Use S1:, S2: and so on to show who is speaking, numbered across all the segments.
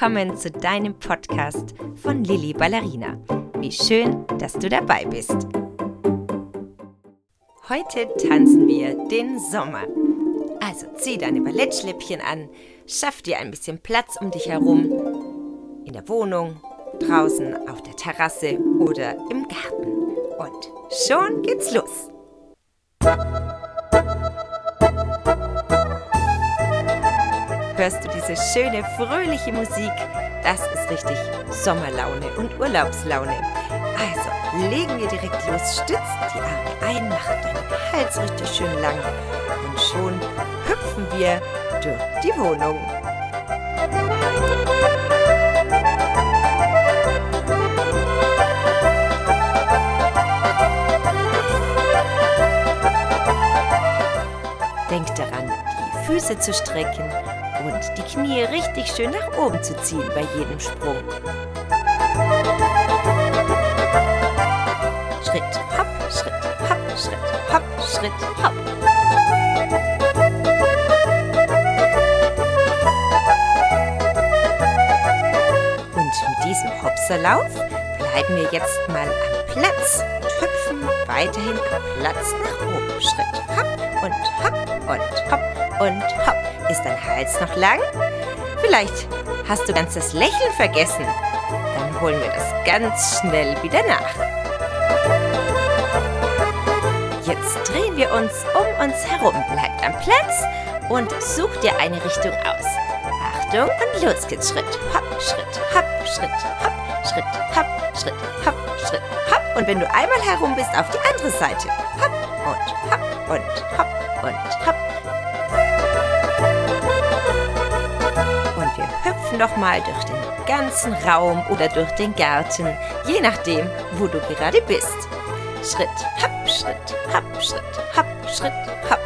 S1: willkommen zu deinem Podcast von Lilly Ballerina. Wie schön, dass du dabei bist. Heute tanzen wir den Sommer. Also zieh deine Ballettschläppchen an, schaff dir ein bisschen Platz um dich herum. In der Wohnung, draußen, auf der Terrasse oder im Garten. Und schon geht's los. Hörst du diese schöne, fröhliche Musik. Das ist richtig Sommerlaune und Urlaubslaune. Also legen wir direkt los, stützt die Arme ein, macht deinen Hals richtig schön lang und schon hüpfen wir durch die Wohnung. Denk daran, die Füße zu strecken die Knie richtig schön nach oben zu ziehen bei jedem Sprung. Schritt, hopp, Schritt, hopp, Schritt, hopp, Schritt, hopp. Und mit diesem Hopserlauf bleiben wir jetzt mal am Platz und hüpfen weiterhin am Platz nach oben. Schritt, hopp und hopp und hopp und hopp. Ist dein Hals noch lang? Vielleicht hast du ganz das Lächeln vergessen. Dann holen wir das ganz schnell wieder nach. Jetzt drehen wir uns um uns herum. Bleibt am Platz und such dir eine Richtung aus. Achtung und los geht's. Schritt, hopp, Schritt, hopp, Schritt, hopp, Schritt, hopp, Schritt, hopp, Schritt, hopp. Und wenn du einmal herum bist, auf die andere Seite. Hopp und hopp und hopp und hopp. Hüpfen doch mal durch den ganzen Raum oder durch den Garten, je nachdem, wo du gerade bist. Schritt, hopp, Schritt, hopp, Schritt, hopp, Schritt, hopp.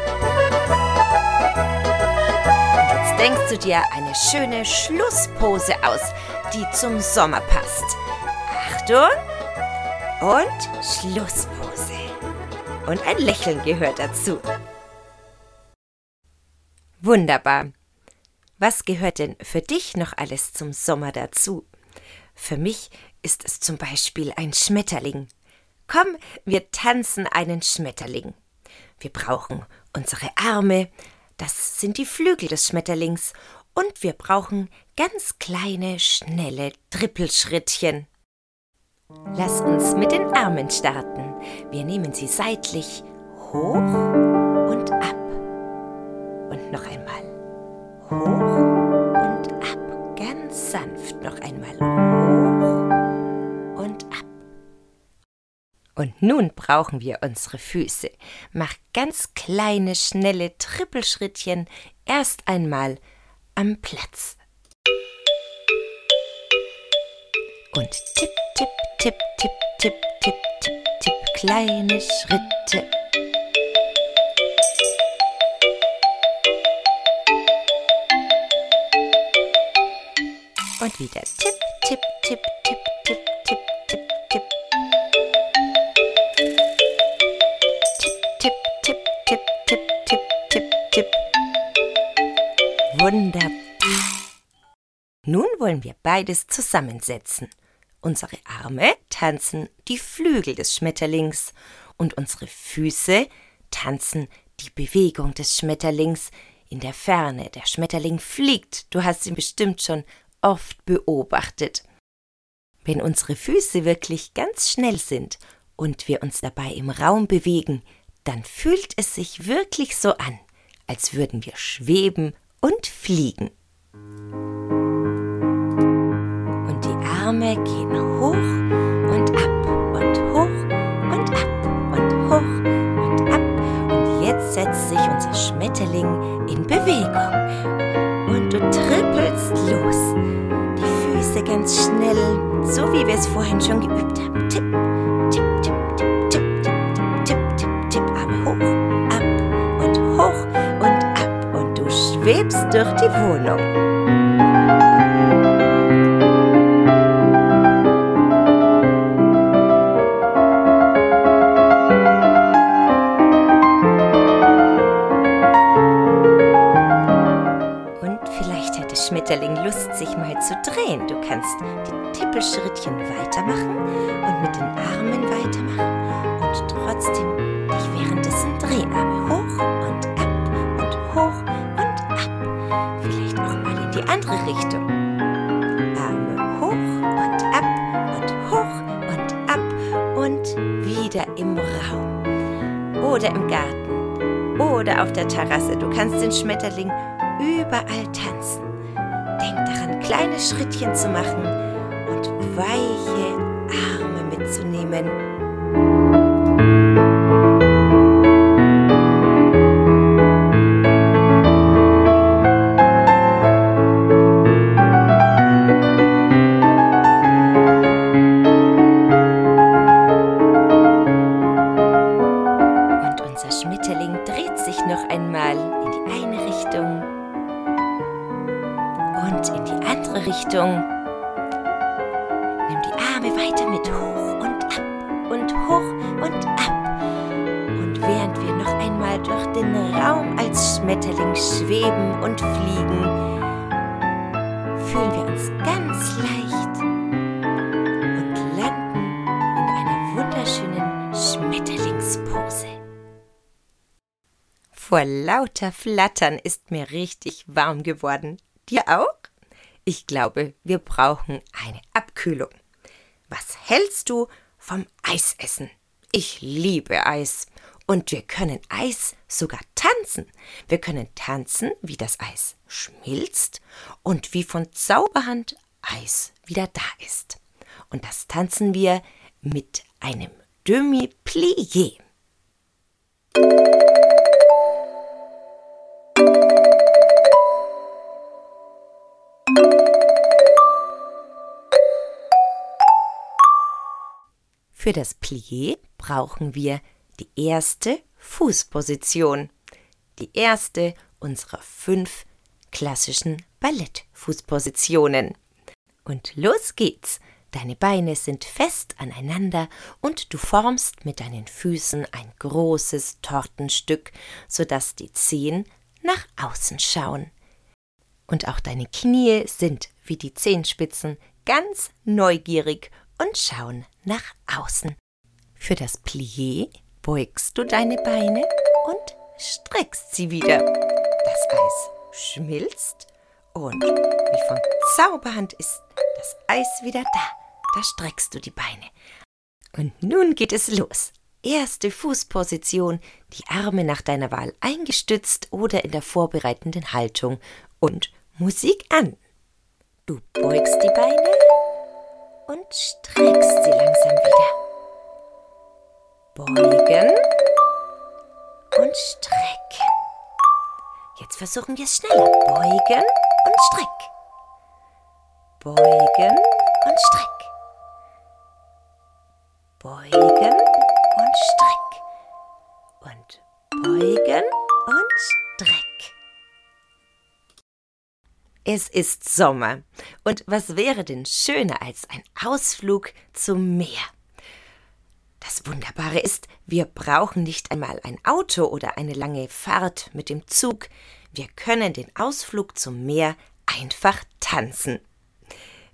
S1: Und jetzt denkst du dir eine schöne Schlusspose aus, die zum Sommer passt. Achtung und Schlusspose. Und ein Lächeln gehört dazu. Wunderbar. Was gehört denn für dich noch alles zum Sommer dazu? Für mich ist es zum Beispiel ein Schmetterling. Komm, wir tanzen einen Schmetterling. Wir brauchen unsere Arme, das sind die Flügel des Schmetterlings, und wir brauchen ganz kleine, schnelle Trippelschrittchen. Lass uns mit den Armen starten. Wir nehmen sie seitlich hoch und ab. Hoch und ab, ganz sanft noch einmal hoch und ab. Und nun brauchen wir unsere Füße. Mach ganz kleine, schnelle Trippelschrittchen erst einmal am Platz. Und tipp, tipp, tipp, tipp, tipp, tipp, tipp, tipp, kleine Schritte Und wieder tipp, tipp, tipp, tipp, tipp, tipp, tipp, tipp. Tipp, tipp, tipp, tipp, tipp, tipp, tipp, Wunderbar. Nun wollen wir beides zusammensetzen. Unsere Arme tanzen die Flügel des Schmetterlings und unsere Füße tanzen die Bewegung des Schmetterlings in der Ferne. Der Schmetterling fliegt. Du hast ihn bestimmt schon oft beobachtet. Wenn unsere Füße wirklich ganz schnell sind und wir uns dabei im Raum bewegen, dann fühlt es sich wirklich so an, als würden wir schweben und fliegen. Und die Arme gehen hoch und ab und hoch und ab und hoch und ab. Und jetzt setzt sich unser Schmetterling in Bewegung. So wie wir es vorhin schon geübt haben. Tipp, tipp, tipp, tipp, tipp, tipp, tipp, tipp, tipp, aber hoch, ab und hoch und ab und du schwebst durch die Wohnung. Schmetterling Lust, sich mal zu drehen. Du kannst die Tippelschrittchen weitermachen und mit den Armen weitermachen und trotzdem dich währenddessen drehen. Arme hoch und ab und hoch und ab. Vielleicht auch mal in die andere Richtung. Arme hoch und ab und hoch und ab und wieder im Raum oder im Garten oder auf der Terrasse. Du kannst den Schmetterling überall tanzen. Kleine Schrittchen zu machen und weiche Arme mitzunehmen. Vor lauter Flattern ist mir richtig warm geworden. Dir auch? Ich glaube, wir brauchen eine Abkühlung. Was hältst du vom Eisessen? Ich liebe Eis. Und wir können Eis sogar tanzen. Wir können tanzen, wie das Eis schmilzt und wie von Zauberhand Eis wieder da ist. Und das tanzen wir mit einem Demi-Plié. Für das Plié brauchen wir die erste Fußposition, die erste unserer fünf klassischen Ballettfußpositionen. Und los geht's! Deine Beine sind fest aneinander und du formst mit deinen Füßen ein großes Tortenstück, sodass die Zehen nach außen schauen. Und auch deine Knie sind wie die Zehenspitzen ganz neugierig und schauen nach außen. Für das Plié beugst du deine Beine und streckst sie wieder. Das Eis schmilzt und wie von Zauberhand ist das Eis wieder da. Da streckst du die Beine. Und nun geht es los. Erste Fußposition, die Arme nach deiner Wahl eingestützt oder in der vorbereitenden Haltung und Musik an. Du beugst die Beine und streckst sie langsam wieder. Beugen und strecken. Jetzt versuchen wir es schneller. Beugen und streck. Beugen und streck. Beugen und streck. Und beugen Es ist Sommer. Und was wäre denn schöner als ein Ausflug zum Meer? Das Wunderbare ist, wir brauchen nicht einmal ein Auto oder eine lange Fahrt mit dem Zug. Wir können den Ausflug zum Meer einfach tanzen.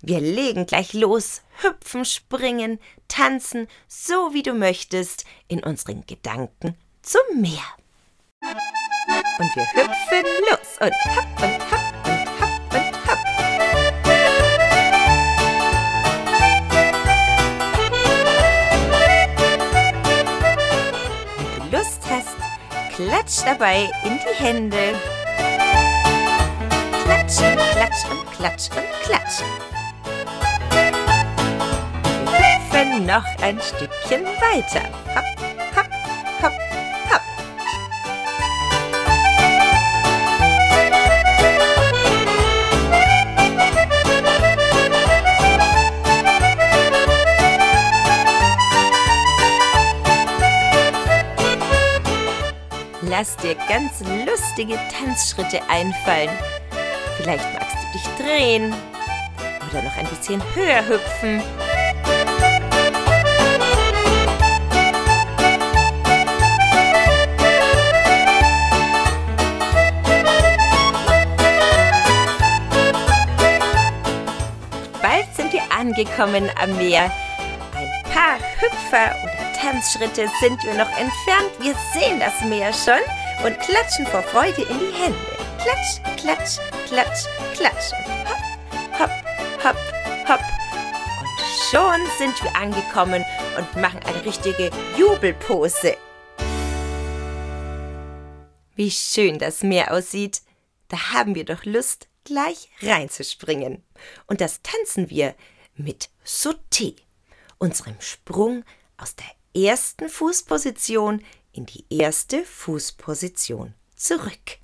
S1: Wir legen gleich los, hüpfen, springen, tanzen, so wie du möchtest, in unseren Gedanken zum Meer. Und wir hüpfen los und hopp und hopp klatsch dabei in die Hände. Klatschen, klatsch und klatsch und klatsch. Wir hüpfen noch ein Stückchen weiter. lass dir ganz lustige Tanzschritte einfallen. Vielleicht magst du dich drehen oder noch ein bisschen höher hüpfen. Bald sind wir angekommen am Meer. Ein paar Hüpfer oder Tanzschritte sind wir noch entfernt. Wir sehen das Meer schon und klatschen vor Freude in die Hände. Klatsch, klatsch, klatsch, klatsch. Hopp, hopp, hopp, hopp. Und schon sind wir angekommen und machen eine richtige Jubelpose. Wie schön das Meer aussieht. Da haben wir doch Lust, gleich reinzuspringen. Und das tanzen wir mit Sauté, unserem Sprung aus der ersten Fußposition in die erste Fußposition zurück.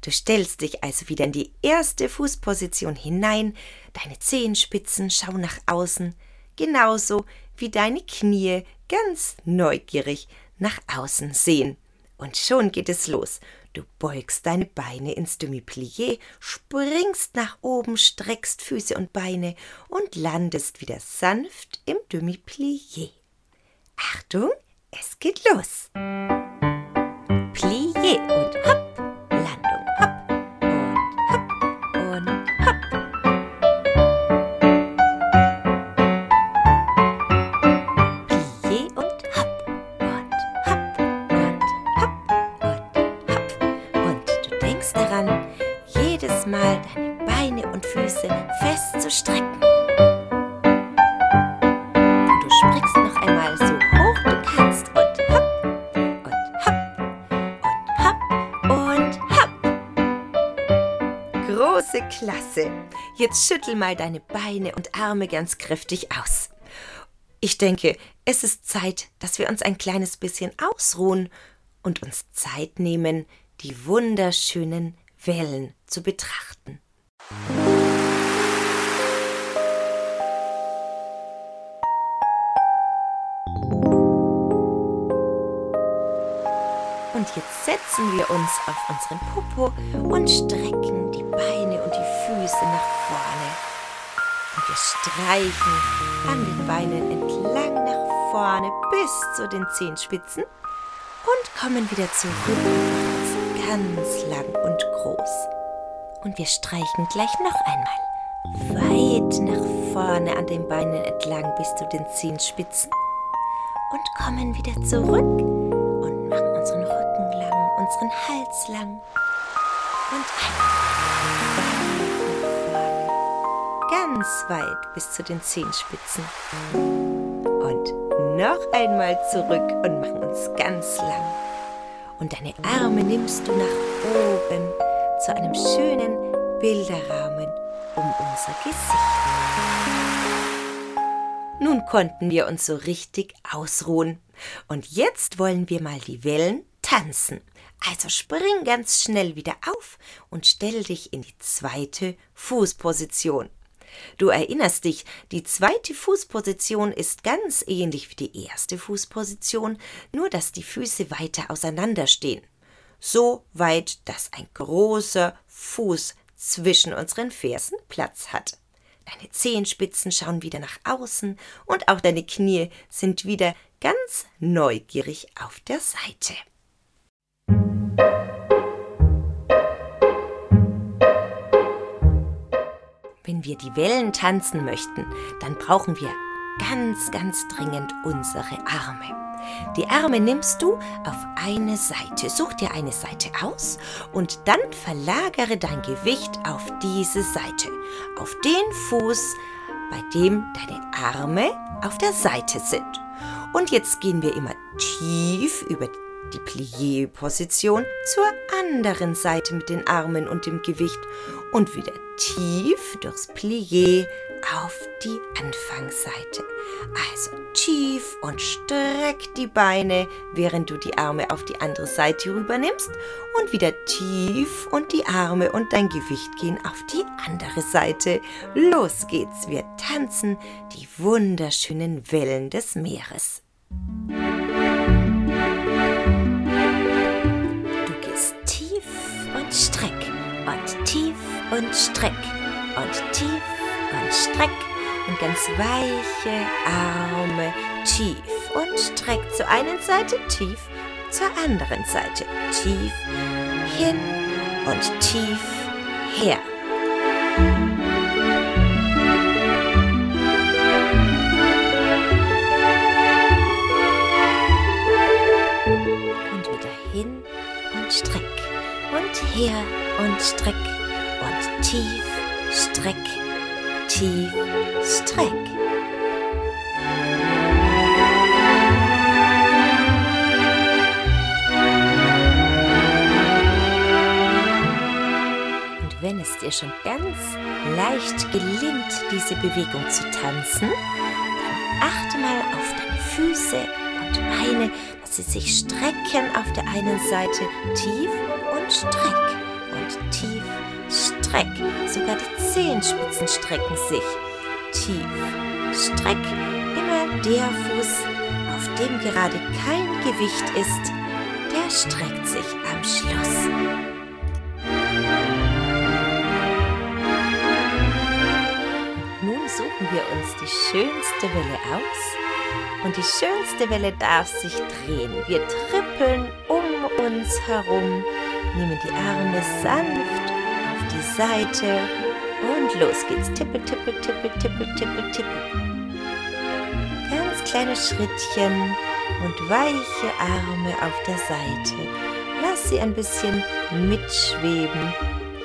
S1: Du stellst dich also wieder in die erste Fußposition hinein, deine Zehenspitzen schauen nach außen, genauso wie deine Knie ganz neugierig nach außen sehen. Und schon geht es los. Du beugst deine Beine ins Demi-Plié, springst nach oben, streckst Füße und Beine und landest wieder sanft im Demi-Plié. Achtung, es geht los. Große Klasse. Jetzt schüttel mal deine Beine und Arme ganz kräftig aus. Ich denke, es ist Zeit, dass wir uns ein kleines bisschen ausruhen und uns Zeit nehmen, die wunderschönen Wellen zu betrachten. Und jetzt setzen wir uns auf unseren Popo und strecken Beine und die Füße nach vorne. Und wir streichen an den Beinen entlang nach vorne bis zu den Zehenspitzen und kommen wieder zurück ganz lang und groß. Und wir streichen gleich noch einmal weit nach vorne an den Beinen entlang bis zu den Zehenspitzen und kommen wieder zurück und machen unseren Rücken lang, unseren Hals lang und einmal ganz weit bis zu den Zehenspitzen. Und noch einmal zurück und machen uns ganz lang. Und deine Arme nimmst du nach oben zu einem schönen Bilderrahmen um unser Gesicht. Nun konnten wir uns so richtig ausruhen. Und jetzt wollen wir mal die Wellen tanzen. Also spring ganz schnell wieder auf und stell dich in die zweite Fußposition. Du erinnerst dich, die zweite Fußposition ist ganz ähnlich wie die erste Fußposition, nur dass die Füße weiter auseinander stehen. So weit, dass ein großer Fuß zwischen unseren Fersen Platz hat. Deine Zehenspitzen schauen wieder nach außen und auch deine Knie sind wieder ganz neugierig auf der Seite. Wir die Wellen tanzen möchten, dann brauchen wir ganz, ganz dringend unsere Arme. Die Arme nimmst du auf eine Seite. Such dir eine Seite aus und dann verlagere dein Gewicht auf diese Seite, auf den Fuß, bei dem deine Arme auf der Seite sind. Und jetzt gehen wir immer tief über die Plié-Position zur anderen Seite mit den Armen und dem Gewicht und wieder tief durchs Plié auf die Anfangsseite. Also tief und streck die Beine, während du die Arme auf die andere Seite rübernimmst und wieder tief und die Arme und dein Gewicht gehen auf die andere Seite. Los geht's, wir tanzen die wunderschönen Wellen des Meeres. und streck und tief und streck und ganz weiche Arme tief und streck zur einen Seite, tief zur anderen Seite, tief hin und tief her. und wieder hin und streck und her und streck tief, streck, tief, streck. Und wenn es dir schon ganz leicht gelingt, diese Bewegung zu tanzen, dann achte mal auf deine Füße und Beine, dass sie sich strecken auf der einen Seite tief und streck und tief, streck. Sogar die Zehenspitzen strecken sich tief, streck. Immer der Fuß, auf dem gerade kein Gewicht ist, der streckt sich am Schluss. Nun suchen wir uns die schönste Welle aus und die schönste Welle darf sich drehen. Wir trippeln um uns herum, nehmen die Arme sanft Seite und los geht's. Tippel, tippel, tippel, tippel, tippel, tippel. Ganz kleine Schrittchen und weiche Arme auf der Seite. Lass sie ein bisschen mitschweben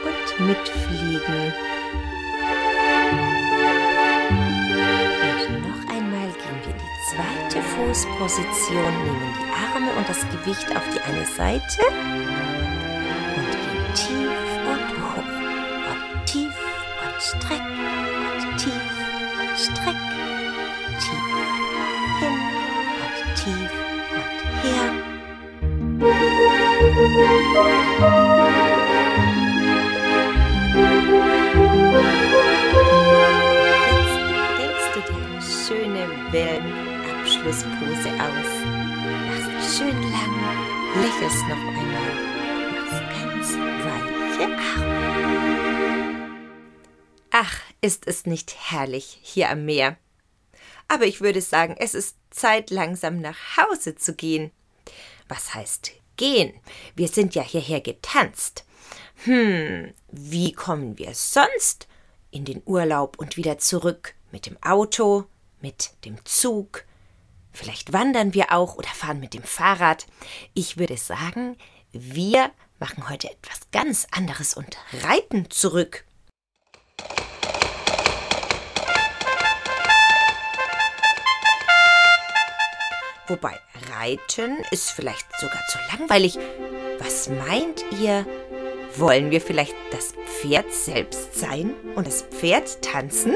S1: und mitfliegen. Und noch einmal gehen wir in die zweite Fußposition, nehmen die Arme und das Gewicht auf die eine Seite und gehen tief streck und tief und streck, tief hin und tief und her. Jetzt denkst du dir eine schöne Wellenabschlusspose aus. Machst schön lang, lächelst noch einmal, machst ganz weiche Arme. Ach, ist es nicht herrlich hier am Meer. Aber ich würde sagen, es ist Zeit, langsam nach Hause zu gehen. Was heißt gehen? Wir sind ja hierher getanzt. Hm, wie kommen wir sonst in den Urlaub und wieder zurück? Mit dem Auto, mit dem Zug? Vielleicht wandern wir auch oder fahren mit dem Fahrrad. Ich würde sagen, wir machen heute etwas ganz anderes und reiten zurück. Wobei Reiten ist vielleicht sogar zu langweilig. Was meint ihr? Wollen wir vielleicht das Pferd selbst sein und das Pferd tanzen?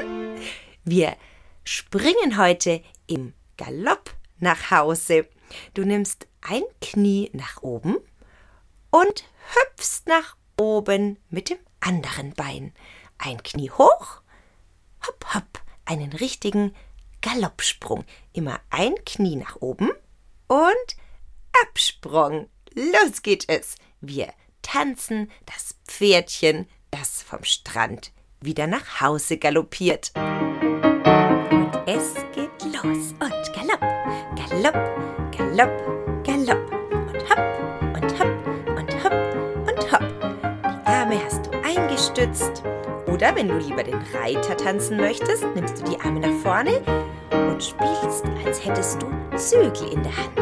S1: Wir springen heute im Galopp nach Hause. Du nimmst ein Knie nach oben und hüpfst nach oben mit dem anderen Bein. Ein Knie hoch, hopp, hopp, einen richtigen Galoppsprung. Immer ein Knie nach oben und Absprung. Los geht es. Wir tanzen das Pferdchen, das vom Strand wieder nach Hause galoppiert. Und es geht los. Und Galopp, Galopp, Galopp, Galopp. Und hopp, und hopp, und hopp, und hopp. Die Arme hast du eingestützt. Oder wenn du lieber den Reiter tanzen möchtest, nimmst du die Arme nach vorne und spielst, als hättest du Zügel in der Hand.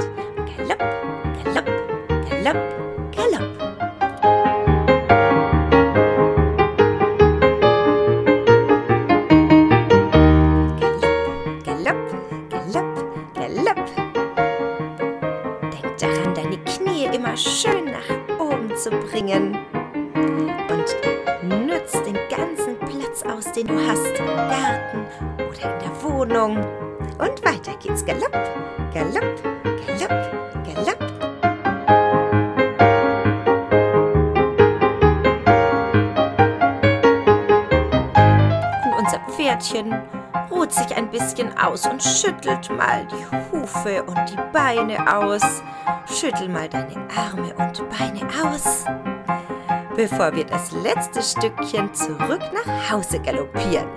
S1: Aus und schüttelt mal die Hufe und die Beine aus. Schüttel mal deine Arme und Beine aus. Bevor wir das letzte Stückchen zurück nach Hause galoppieren.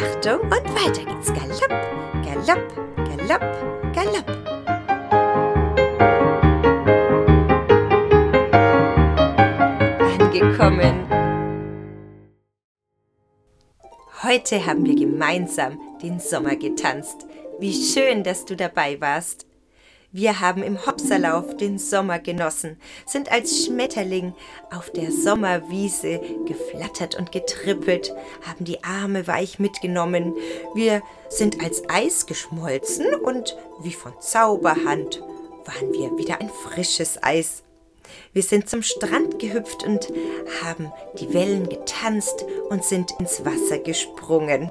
S1: Achtung und weiter geht's. Galopp, Galopp, Galopp, Galopp. Angekommen. Heute haben wir gemeinsam den Sommer getanzt. Wie schön, dass du dabei warst. Wir haben im Hopserlauf den Sommer genossen, sind als Schmetterling auf der Sommerwiese geflattert und getrippelt, haben die Arme weich mitgenommen. Wir sind als Eis geschmolzen und wie von Zauberhand waren wir wieder ein frisches Eis. Wir sind zum Strand gehüpft und haben die Wellen getanzt und sind ins Wasser gesprungen.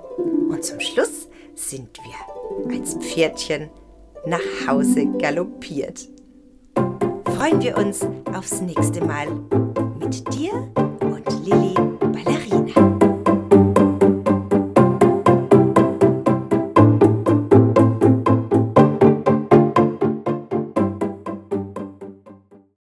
S1: Und zum Schluss sind wir als Pferdchen nach Hause galoppiert. Freuen wir uns aufs nächste Mal mit dir und Lilly